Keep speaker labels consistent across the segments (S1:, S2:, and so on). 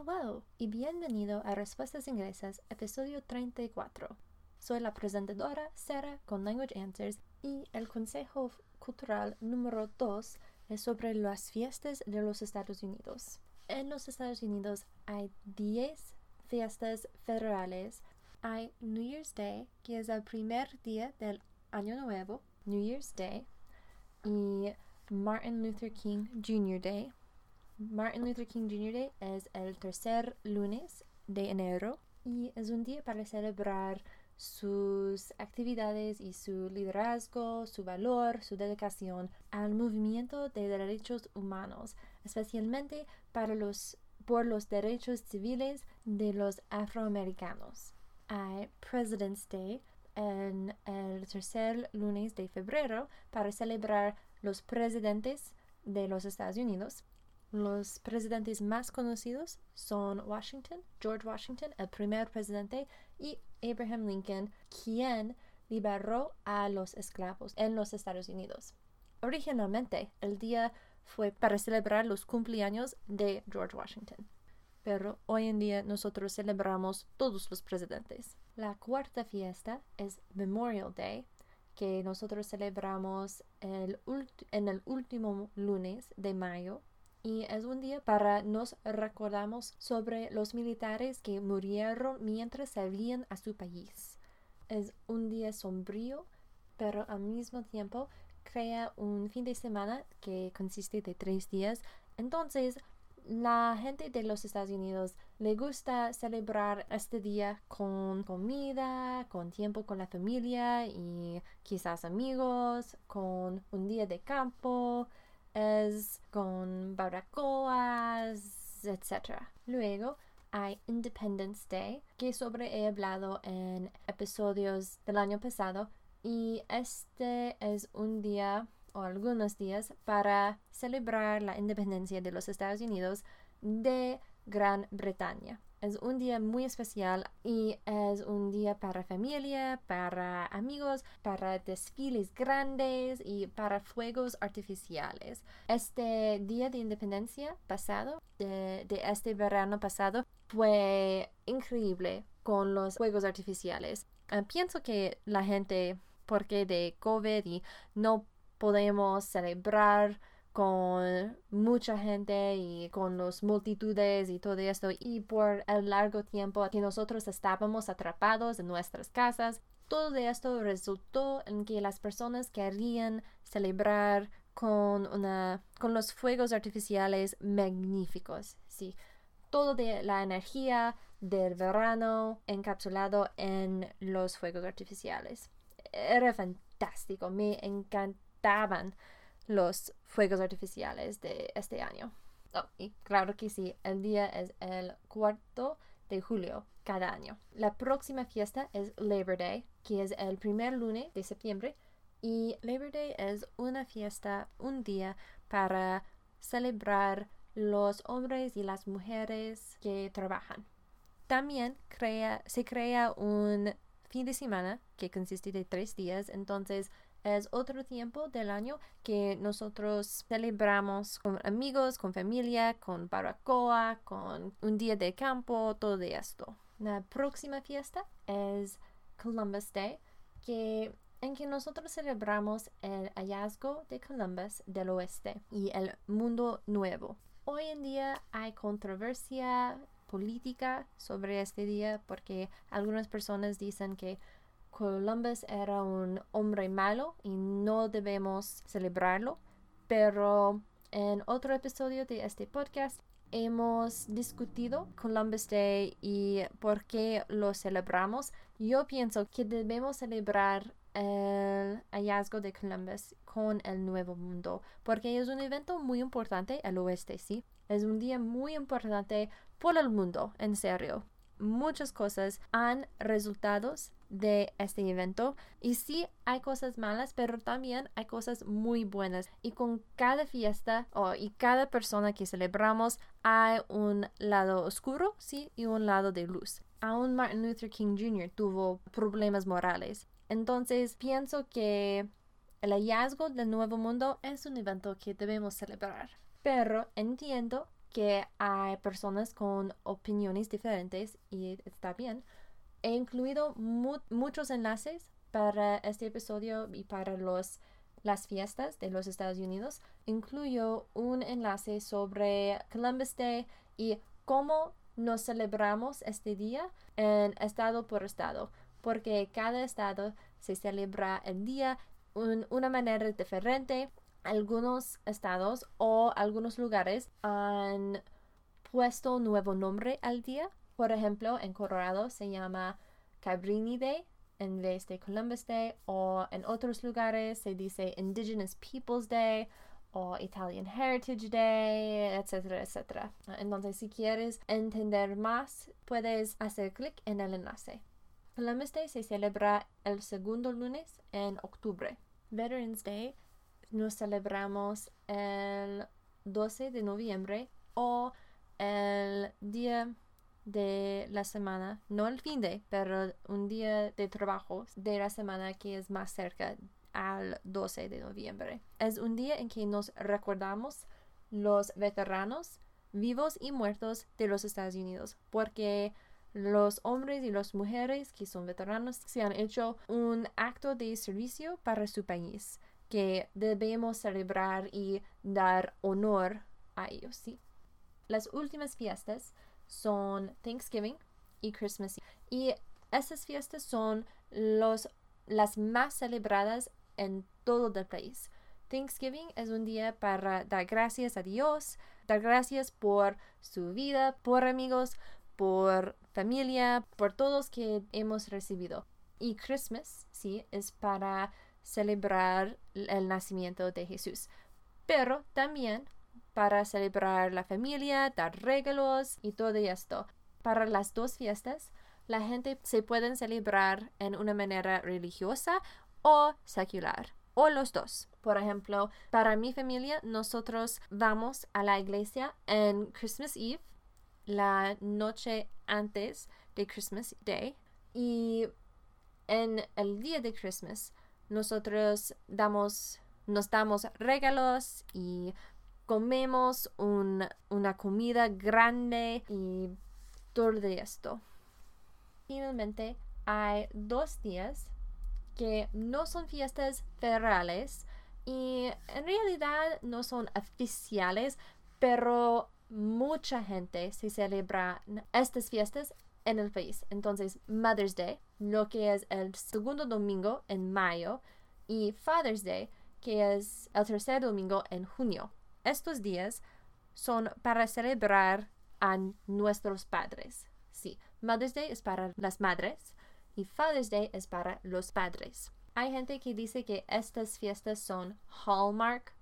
S1: Hello y bienvenido a Respuestas Inglesas, episodio 34. Soy la presentadora Sarah con Language Answers y el consejo cultural número 2 es sobre las fiestas de los Estados Unidos. En los Estados Unidos hay 10 fiestas federales. Hay New Year's Day, que es el primer día del año nuevo, New Year's Day, y Martin Luther King Jr. Day. Martin Luther King Jr. Day es el tercer lunes de enero y es un día para celebrar sus actividades y su liderazgo, su valor, su dedicación al movimiento de derechos humanos, especialmente para los, por los derechos civiles de los afroamericanos. Hay President's Day en el tercer lunes de febrero para celebrar los presidentes de los Estados Unidos los presidentes más conocidos son Washington, George Washington, el primer presidente, y Abraham Lincoln, quien liberó a los esclavos en los Estados Unidos. Originalmente, el día fue para celebrar los cumpleaños de George Washington, pero hoy en día nosotros celebramos todos los presidentes. La cuarta fiesta es Memorial Day, que nosotros celebramos en el último lunes de mayo y es un día para nos recordamos sobre los militares que murieron mientras servían a su país. Es un día sombrío, pero al mismo tiempo crea un fin de semana que consiste de tres días. Entonces, la gente de los Estados Unidos le gusta celebrar este día con comida, con tiempo con la familia y quizás amigos, con un día de campo, es con barbacoas, etc. Luego hay Independence Day, que sobre he hablado en episodios del año pasado, y este es un día o algunos días para celebrar la independencia de los Estados Unidos de Gran Bretaña. Es un día muy especial y es un día para familia, para amigos, para desfiles grandes y para fuegos artificiales. Este día de independencia pasado, de, este verano pasado, fue increíble con los fuegos artificiales. Ah, pienso que la gente, porque de COVID y no podemos celebrar con mucha gente y con las multitudes y todo esto y por el largo tiempo que nosotros estábamos atrapados en nuestras casas todo esto resultó en que las personas querían celebrar con una con los fuegos artificiales magníficos sí. Todo de la energía del verano encapsulado en los fuegos artificiales. Era fantástico me encantaban los fuegos artificiales de este año. Oh, y claro que sí, el día es el cuarto de julio cada año. La próxima fiesta es Labor Day, que es el primer lunes de septiembre. Y Labor Day es una fiesta, un día para celebrar los hombres y las mujeres que trabajan. También se crea un fin de semana que consiste de tres días, entonces es otro tiempo del año que nosotros celebramos con amigos, con familia, con barbacoa, con un día de campo, todo esto. La próxima fiesta es Columbus Day, que en que nosotros celebramos el hallazgo de Columbus del oeste y el mundo nuevo. Hoy en día hay controversia política sobre este día porque algunas personas dicen que Columbus era un hombre malo y no debemos celebrarlo, pero en otro episodio de este podcast hemos discutido Columbus Day y por qué lo celebramos. Yo pienso que debemos celebrar el hallazgo de Columbus con el Nuevo Mundo, porque es un evento muy importante al oeste, sí. Es un día muy importante por el mundo, en serio muchas cosas han resultados de este evento. Y sí hay cosas malas pero también hay cosas muy buenas. Y con cada fiesta y cada persona que celebramos hay un lado oscuro sí y un lado de luz. Aún Martin Luther King Jr. tuvo problemas morales. Entonces pienso que el hallazgo del nuevo mundo es un evento que debemos celebrar. Pero entiendo que hay personas con opiniones diferentes y está bien. He incluido muchos enlaces para este episodio y para los, las fiestas de los Estados Unidos. Incluyo un enlace sobre Columbus Day y cómo nos celebramos este día en estado por estado, porque cada estado se celebra el día de una manera diferente. Algunos estados o algunos lugares han puesto nuevo nombre al día. Por ejemplo, en Colorado se llama Cabrini Day en vez de Columbus Day o en otros lugares se dice Indigenous Peoples Day o Italian Heritage Day, etcétera, etcétera. Entonces, si quieres entender más, puedes hacer clic en el enlace. Columbus Day se celebra el segundo lunes en octubre. Veterans Day nos celebramos el 12 de noviembre o el día de la semana, no el fin de, pero un día de trabajo de la semana que es más cerca al 12 de noviembre. Es un día en que nos recordamos los veteranos vivos y muertos de los Estados Unidos, porque los hombres y las mujeres que son veteranos se han hecho un acto de servicio para su país que debemos celebrar y dar honor a ellos. Las últimas fiestas son Thanksgiving y Christmas. Y esas fiestas son los, las más celebradas en todo el país. Thanksgiving es un día para dar gracias a Dios, dar gracias por su vida, por amigos, por familia, por todos que hemos recibido. Y Christmas, sí, es para celebrar el nacimiento de Jesús. Pero también para celebrar la familia, dar regalos y todo esto. Para las dos fiestas, la gente se puede celebrar en una manera religiosa o secular, o los dos. Por ejemplo, para mi familia, nosotros vamos a la iglesia en Christmas Eve, la noche antes de Christmas Day, y en el día de Christmas, nosotros damos, nos damos regalos y comemos una comida grande y todo esto. Finalmente, hay dos días que no son fiestas federales y en realidad no son oficiales, pero mucha gente se celebra estas fiestas en el país. Entonces, Mother's Day, lo que es el segundo domingo en mayo, y Father's Day, que es el tercer domingo en junio estos días son para celebrar a nuestros padres. Sí, Mother's Day es para las madres y Father's Day es para los padres. Hay gente que dice que estas fiestas son Hallmark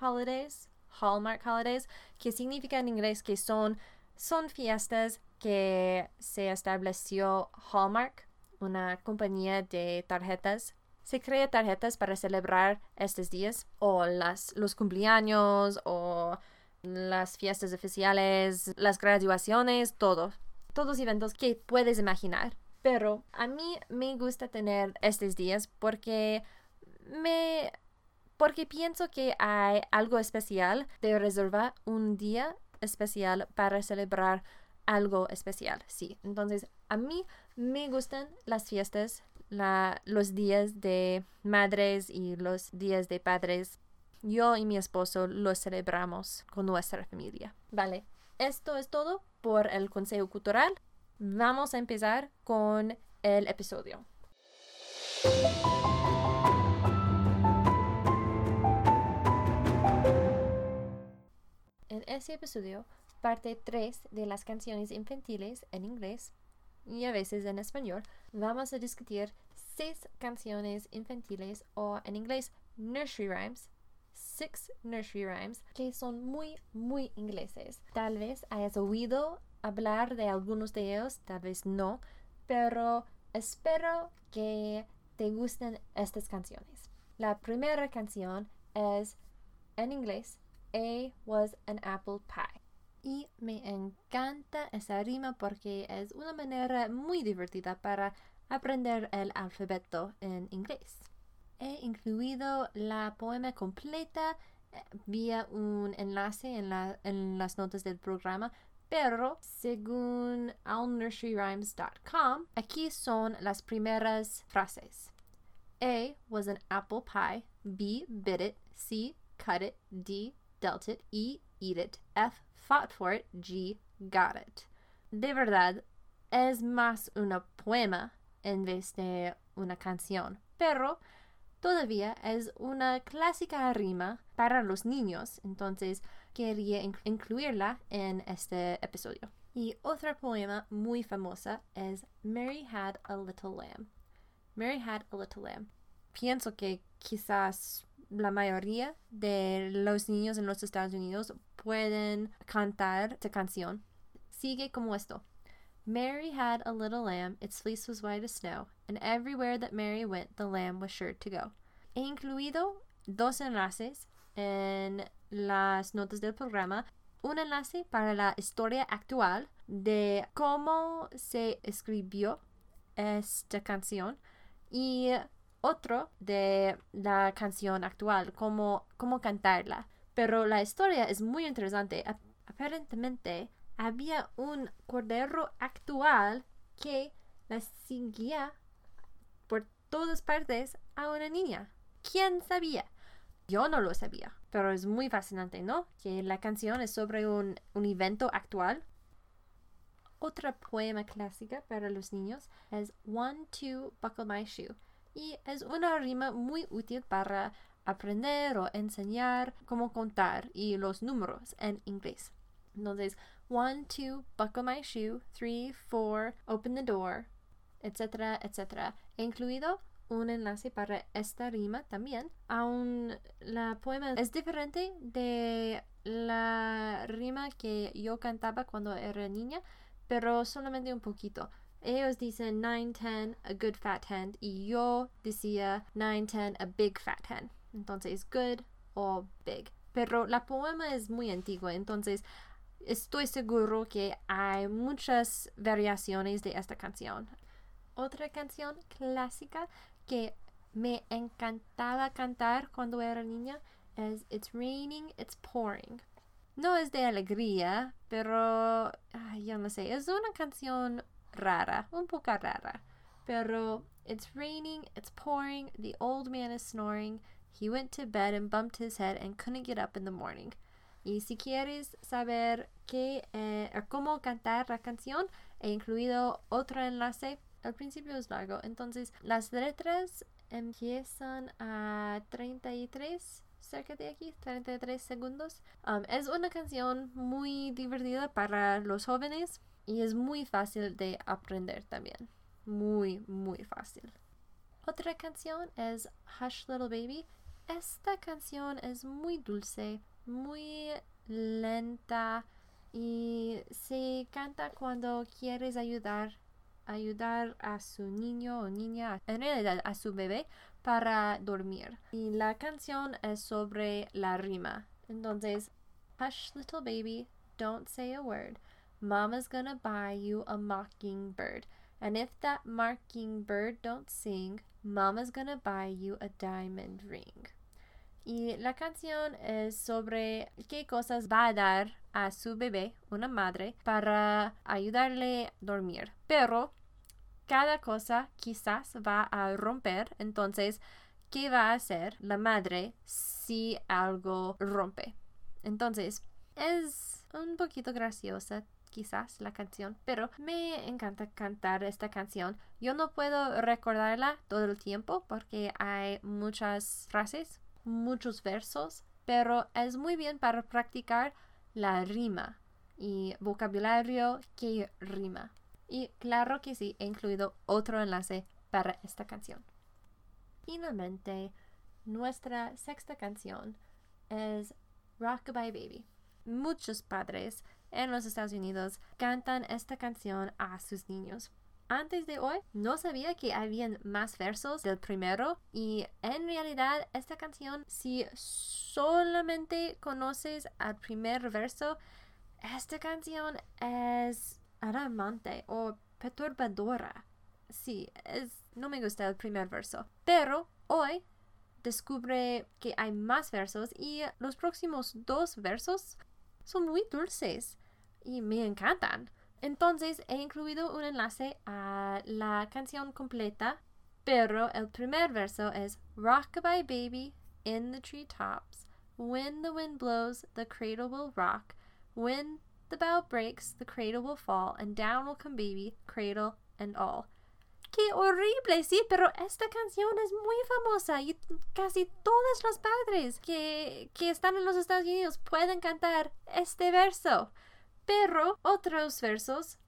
S1: holidays, Hallmark holidays, que significa en inglés que son, son fiestas que se estableció Hallmark, una compañía de tarjetas se crea tarjetas para celebrar estos días o las, los cumpleaños o las fiestas oficiales, las graduaciones, todo. Todos eventos que puedes imaginar. Pero a mí me gusta tener estos días porque me porque pienso que hay algo especial de reservar un día especial para celebrar algo especial. Sí, entonces a mí me gustan las fiestas los días de madres y los días de padres. Yo y mi esposo los celebramos con nuestra familia. Vale, esto es todo por el Consejo Cultural. Vamos a empezar con el episodio. En este episodio, parte 3 de las canciones infantiles en inglés y a veces en español, vamos a discutir seis canciones infantiles o en inglés nursery rhymes, six nursery rhymes, que son muy, muy ingleses. Tal vez hayas oído hablar de algunos de ellos, tal vez no, pero espero que te gusten estas canciones. La primera canción es en inglés A was an apple pie y me encanta esa rima porque es una manera muy divertida para aprender el alfabeto en inglés. He incluido la poema completa vía un enlace en, la, en las notas del programa, pero según owlnurseryrhymes.com, aquí son las primeras frases. A was an apple pie. B bit it. C cut it. D dealt it. E eat it. F fought for it. G got it. De verdad, es más una poema en vez de una canción, pero todavía es una clásica rima para los niños, entonces quería incluirla en este episodio. Y otra poema muy famosa es Mary Had a Little Lamb. Mary Had a Little Lamb. Pienso que quizás la mayoría de los niños en los Estados Unidos pueden cantar esta canción. Sigue como esto. Mary had a little lamb, its fleece was white as snow, and everywhere that Mary went, the lamb was sure to go. He incluido dos enlaces en las notas del programa. Un enlace para la historia actual de cómo se escribió esta canción y otro de la canción actual, cómo, cómo cantarla. Pero la historia es muy interesante. Aparentemente, había un cordero actual que la seguía por todas partes a una niña. ¿Quién sabía? Yo no lo sabía, pero es muy fascinante, ¿no? Que la canción es sobre un, un evento actual. Otra poema clásica para los niños es One, Two, Buckle My Shoe. Y es una rima muy útil para aprender o enseñar cómo contar y los números en inglés. Entonces, one, two, buckle my shoe, three, four, open the door, etcétera, etcétera. He incluido un enlace para esta rima también. Aún la poema es diferente de la rima que yo cantaba cuando era niña, pero solamente un poquito. Ellos dicen 9, 10, a good fat hand, y yo decía 9, 10, a big fat hand. Entonces, good o big. Pero la poema es muy antigua, entonces estoy seguro que hay muchas variaciones de esta canción. Otra canción clásica que me encantaba cantar cuando era niña es It's Raining, It's Pouring. No es de alegría, pero yo no sé, es una canción rara, un poco rara. Pero It's raining, it's pouring, the old man is snoring. He went to bed and bumped his head and couldn't get up in the morning. Y si quieres saber qué, eh, cómo cantar la canción, he incluido otro enlace. Al principio es largo, entonces las letras empiezan a 33 cerca de aquí, 33 segundos. Um, es una canción muy divertida para los jóvenes y es muy fácil de aprender también. Muy, muy fácil. Otra canción es Hush Little Baby. Esta canción es muy dulce, muy lenta y se canta cuando quieres ayudar ayudar a su niño o niña, en realidad a su bebé, para dormir. Y la canción es sobre la rima. Entonces, hush little baby, don't say a word. Mama's gonna buy you a mockingbird. And if that mockingbird don't sing, Mama's gonna buy you a diamond ring. Y la canción es sobre qué cosas va a dar a su bebé, una madre, para ayudarle a dormir. Pero cada cosa quizás va a romper, entonces, ¿qué va a hacer la madre si algo rompe? Entonces, es un poquito graciosa quizás la canción, pero me encanta cantar esta canción. Yo no puedo recordarla todo el tiempo porque hay muchas frases muchos versos, pero es muy bien para practicar la rima y vocabulario que rima. Y claro que sí, he incluido otro enlace para esta canción. Finalmente, nuestra sexta canción es Rockabye Baby. Muchos padres en los Estados Unidos cantan esta canción a sus niños. Antes de hoy no sabía que habían más versos del primero y en realidad esta canción si solamente conoces al primer verso esta canción es alarmante o perturbadora. Sí no me gusta el primer verso. Pero hoy descubre que hay más versos y los próximos dos versos son muy dulces y me encantan. Entonces he incluido un enlace a la canción completa, pero el primer verso es Rockabye Baby in the treetops. When the wind blows, the cradle will rock. When the bough breaks, the cradle will fall, and down will come baby, cradle and all. ¡Qué horrible! Sí, pero esta canción es muy famosa y casi todos los padres que, que están en los Estados Unidos pueden cantar este verso. Pero otros versos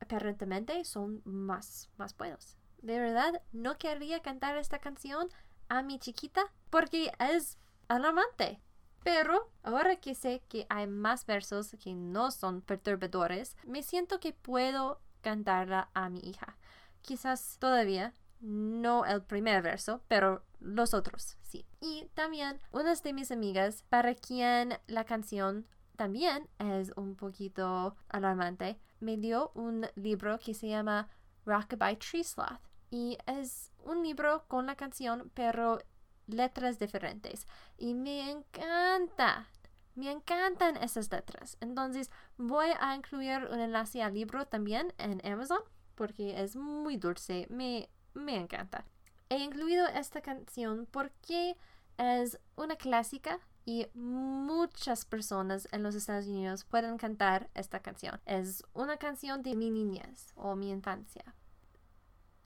S1: aparentemente son más, más buenos. De verdad, no querría cantar esta canción a mi chiquita porque es alarmante. Pero ahora que sé que hay más versos que no son perturbadores, me siento que puedo cantarla a mi hija. Quizás todavía no el primer verso, pero los otros sí. Y también unas de mis amigas para quien la canción también es un poquito alarmante, me dio un libro que se llama Rockabye Tree Sloth. Y es un libro con la canción, pero letras diferentes. Y me encanta. Me encantan esas letras. Entonces voy a incluir un enlace al libro también en Amazon porque es muy dulce. Me, me encanta. He incluido esta canción porque es una clásica y muchas personas en los Estados Unidos pueden cantar esta canción. Es una canción de mi niñez o mi infancia.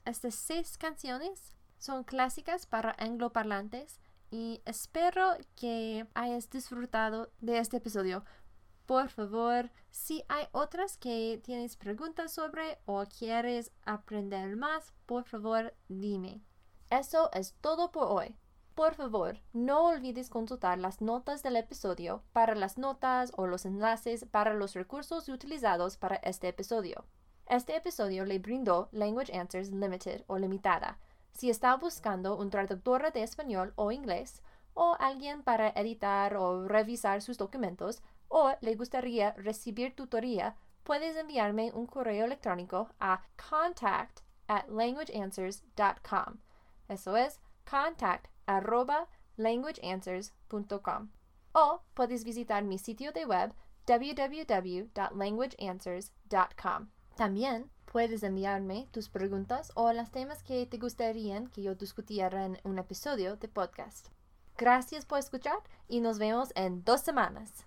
S1: Estas seis canciones son clásicas para angloparlantes y espero que hayas disfrutado de este episodio. Por favor, si hay otras que tienes preguntas sobre o quieres aprender más, por favor dime. Eso es todo por hoy. Por favor, no olvides consultar las notas del episodio para las notas o los enlaces para los recursos utilizados para este episodio. Este episodio le brindó Language Answers Limited o Limitada si está buscando un traductor de español o inglés, o alguien para editar o revisar sus documentos, o le gustaría recibir tutoría, puedes enviarme un correo electrónico a contact at languageanswers.com. Eso es contact arroba languageanswers.com. O puedes visitar mi sitio de web www.languageanswers.com. También Puedes enviarme tus preguntas o los temas que te gustarían que yo discutiera en un episodio de podcast. Gracias por escuchar y nos vemos en dos semanas.